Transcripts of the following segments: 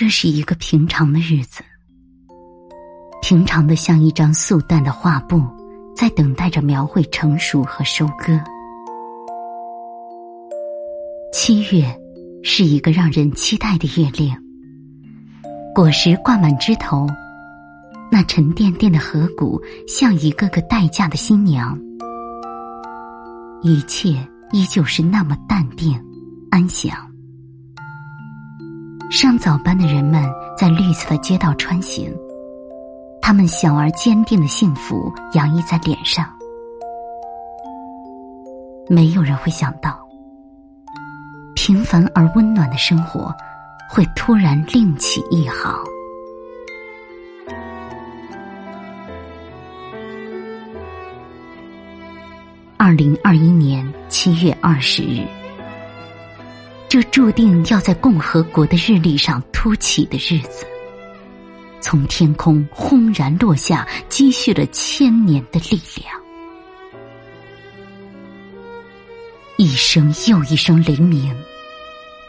这是一个平常的日子，平常的像一张素淡的画布，在等待着描绘成熟和收割。七月是一个让人期待的月令，果实挂满枝头，那沉甸甸的河谷像一个个待嫁的新娘，一切依旧是那么淡定安详。上早班的人们在绿色的街道穿行，他们小而坚定的幸福洋溢在脸上。没有人会想到，平凡而温暖的生活会突然另起一行。二零二一年七月二十日。这注定要在共和国的日历上凸起的日子，从天空轰然落下，积蓄了千年的力量。一声又一声雷鸣，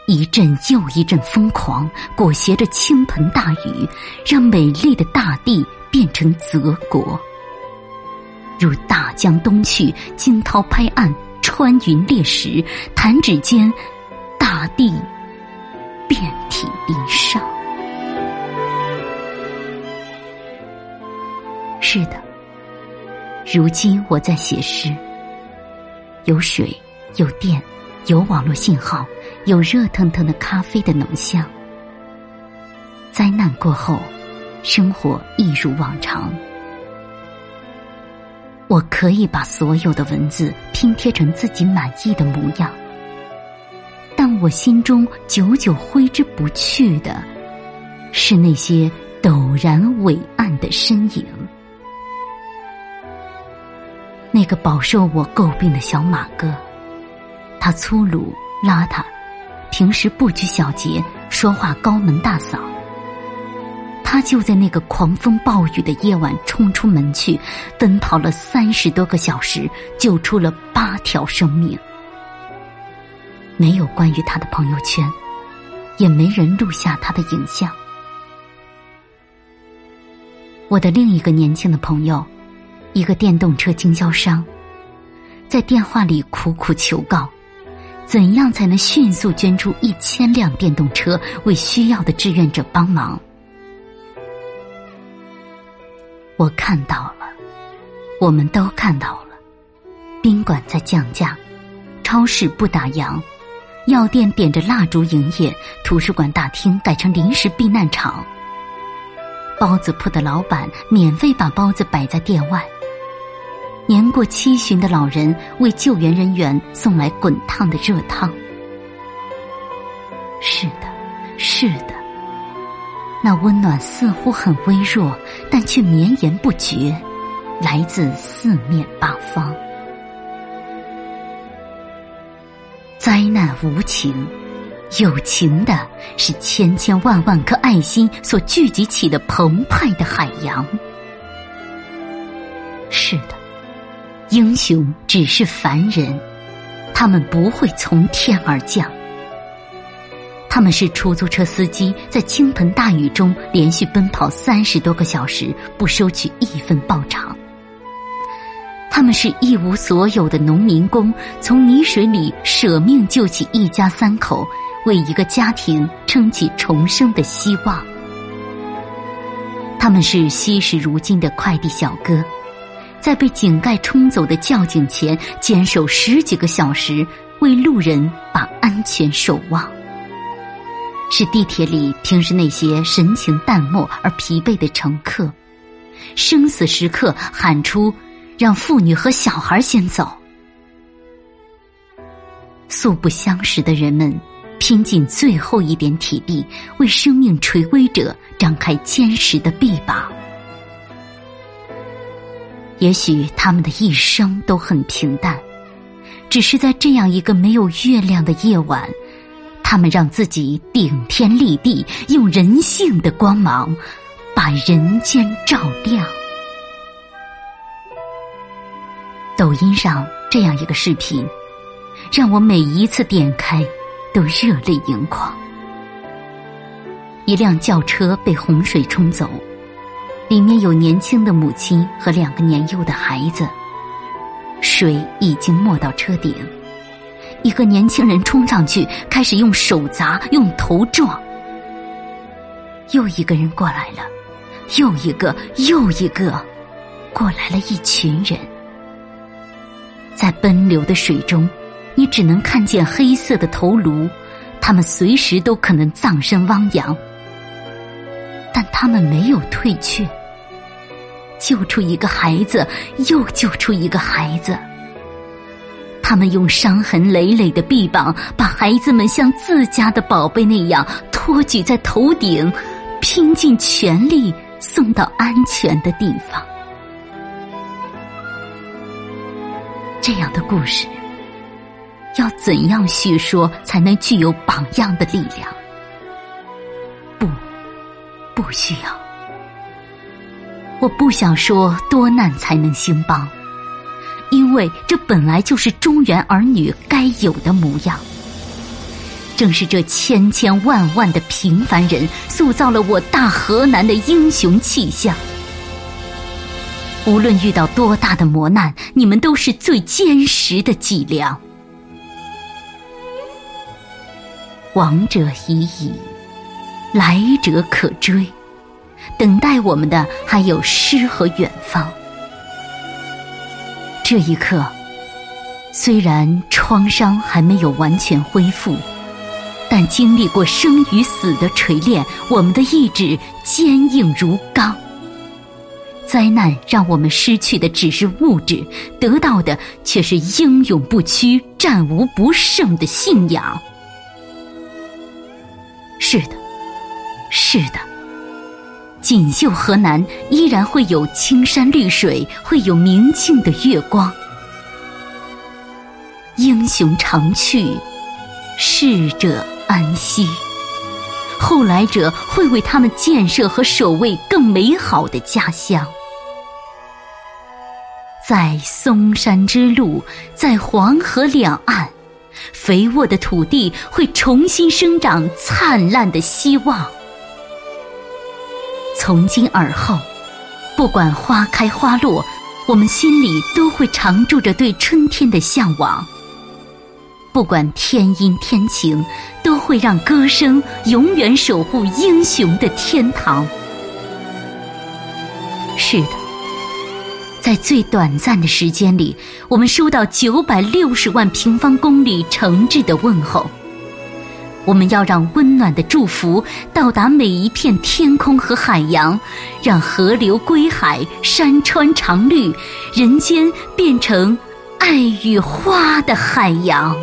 一阵又一阵疯狂，裹挟着倾盆大雨，让美丽的大地变成泽国，如大江东去，惊涛拍岸，穿云裂石，弹指间。大地遍体鳞伤。是的，如今我在写诗。有水，有电，有网络信号，有热腾腾的咖啡的浓香。灾难过后，生活一如往常。我可以把所有的文字拼贴成自己满意的模样。我心中久久挥之不去的，是那些陡然伟岸的身影。那个饱受我诟病的小马哥，他粗鲁邋遢，平时不拘小节，说话高门大嗓。他就在那个狂风暴雨的夜晚冲出门去，奔跑了三十多个小时，救出了八条生命。没有关于他的朋友圈，也没人录下他的影像。我的另一个年轻的朋友，一个电动车经销商，在电话里苦苦求告：怎样才能迅速捐出一千辆电动车，为需要的志愿者帮忙？我看到了，我们都看到了，宾馆在降价，超市不打烊。药店点着蜡烛营业，图书馆大厅改成临时避难场。包子铺的老板免费把包子摆在店外。年过七旬的老人为救援人员送来滚烫的热汤。是的，是的，那温暖似乎很微弱，但却绵延不绝，来自四面八方。灾难无情，有情的是千千万万颗爱心所聚集起的澎湃的海洋。是的，英雄只是凡人，他们不会从天而降。他们是出租车司机，在倾盆大雨中连续奔跑三十多个小时，不收取一分报偿。他们是一无所有的农民工，从泥水里舍命救起一家三口，为一个家庭撑起重生的希望。他们是惜时如金的快递小哥，在被井盖冲走的窖井前坚守十几个小时，为路人把安全守望。是地铁里平时那些神情淡漠而疲惫的乘客，生死时刻喊出。让妇女和小孩先走。素不相识的人们，拼尽最后一点体力，为生命垂危者张开坚实的臂膀。也许他们的一生都很平淡，只是在这样一个没有月亮的夜晚，他们让自己顶天立地，用人性的光芒，把人间照亮。抖音上这样一个视频，让我每一次点开都热泪盈眶。一辆轿车被洪水冲走，里面有年轻的母亲和两个年幼的孩子。水已经没到车顶，一个年轻人冲上去，开始用手砸，用头撞。又一个人过来了，又一个，又一个，过来了一群人。在奔流的水中，你只能看见黑色的头颅，他们随时都可能葬身汪洋。但他们没有退却，救出一个孩子，又救出一个孩子。他们用伤痕累累的臂膀，把孩子们像自家的宝贝那样托举在头顶，拼尽全力送到安全的地方。这样的故事，要怎样叙说才能具有榜样的力量？不，不需要。我不想说多难才能兴邦。因为这本来就是中原儿女该有的模样。正是这千千万万的平凡人，塑造了我大河南的英雄气象。无论遇到多大的磨难，你们都是最坚实的脊梁。往者已矣，来者可追。等待我们的还有诗和远方。这一刻，虽然创伤还没有完全恢复，但经历过生与死的锤炼，我们的意志坚硬如钢。灾难让我们失去的只是物质，得到的却是英勇不屈、战无不胜的信仰。是的，是的。锦绣河南依然会有青山绿水，会有明净的月光。英雄常去，逝者安息。后来者会为他们建设和守卫更美好的家乡。在嵩山之路，在黄河两岸，肥沃的土地会重新生长灿烂的希望。从今而后，不管花开花落，我们心里都会常住着对春天的向往。不管天阴天晴，都会让歌声永远守护英雄的天堂。是的，在最短暂的时间里，我们收到九百六十万平方公里诚挚的问候。我们要让温暖的祝福到达每一片天空和海洋，让河流归海，山川常绿，人间变成爱与花的海洋。